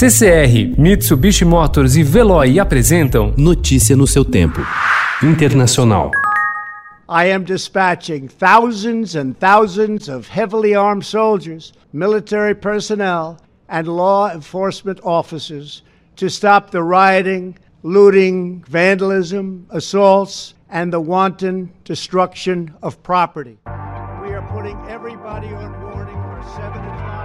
CCR, Mitsubishi Motors e Veloy apresentam Notícia no seu tempo. Internacional. I am dispatching thousands and thousands of heavily armed soldiers, military personnel, and law enforcement officers to stop the rioting, looting, vandalism, assaults, and the wanton destruction of property. We are putting everybody on warning for 7 o'clock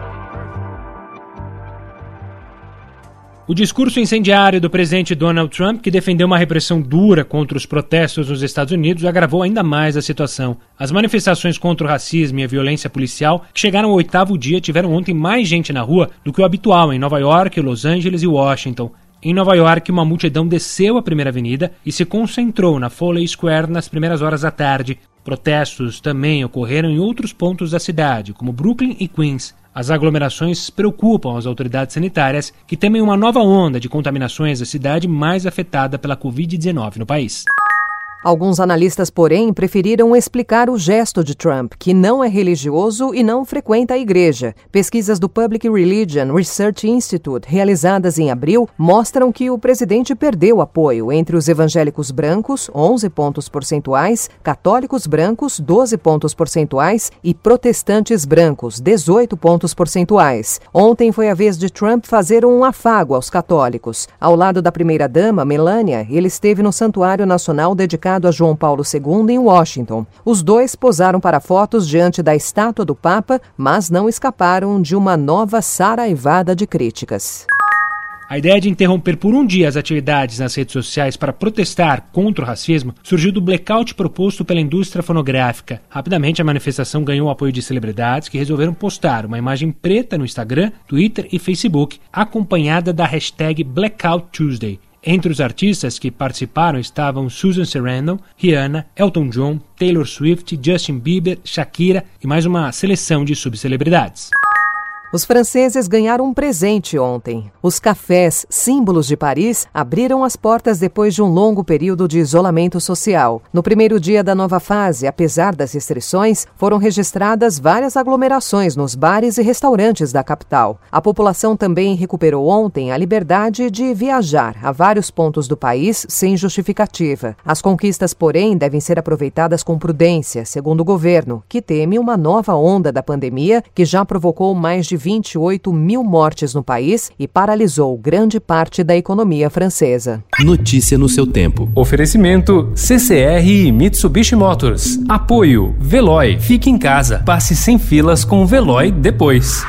O discurso incendiário do presidente Donald Trump, que defendeu uma repressão dura contra os protestos nos Estados Unidos, agravou ainda mais a situação. As manifestações contra o racismo e a violência policial, que chegaram ao oitavo dia, tiveram ontem mais gente na rua do que o habitual em Nova York, Los Angeles e Washington. Em Nova York, uma multidão desceu a primeira avenida e se concentrou na Foley Square nas primeiras horas da tarde. Protestos também ocorreram em outros pontos da cidade, como Brooklyn e Queens. As aglomerações preocupam as autoridades sanitárias, que temem uma nova onda de contaminações da cidade mais afetada pela Covid-19 no país. Alguns analistas, porém, preferiram explicar o gesto de Trump, que não é religioso e não frequenta a igreja. Pesquisas do Public Religion Research Institute, realizadas em abril, mostram que o presidente perdeu apoio entre os evangélicos brancos, 11 pontos percentuais, católicos brancos, 12 pontos percentuais e protestantes brancos, 18 pontos percentuais. Ontem foi a vez de Trump fazer um afago aos católicos. Ao lado da primeira-dama, Melania, ele esteve no Santuário Nacional dedicado a João Paulo II em Washington. Os dois posaram para fotos diante da estátua do Papa, mas não escaparam de uma nova saraivada de críticas. A ideia de interromper por um dia as atividades nas redes sociais para protestar contra o racismo surgiu do blackout proposto pela indústria fonográfica. Rapidamente, a manifestação ganhou o apoio de celebridades que resolveram postar uma imagem preta no Instagram, Twitter e Facebook, acompanhada da hashtag Blackout Tuesday. Entre os artistas que participaram estavam Susan Sarandon, Rihanna, Elton John, Taylor Swift, Justin Bieber, Shakira e mais uma seleção de subcelebridades. Os franceses ganharam um presente ontem. Os cafés, símbolos de Paris, abriram as portas depois de um longo período de isolamento social. No primeiro dia da nova fase, apesar das restrições, foram registradas várias aglomerações nos bares e restaurantes da capital. A população também recuperou ontem a liberdade de viajar a vários pontos do país sem justificativa. As conquistas, porém, devem ser aproveitadas com prudência, segundo o governo, que teme uma nova onda da pandemia que já provocou mais de 28 mil mortes no país e paralisou grande parte da economia francesa. Notícia no seu tempo. Oferecimento CCR e Mitsubishi Motors. Apoio Veloy. Fique em casa. Passe sem filas com o Veloy depois.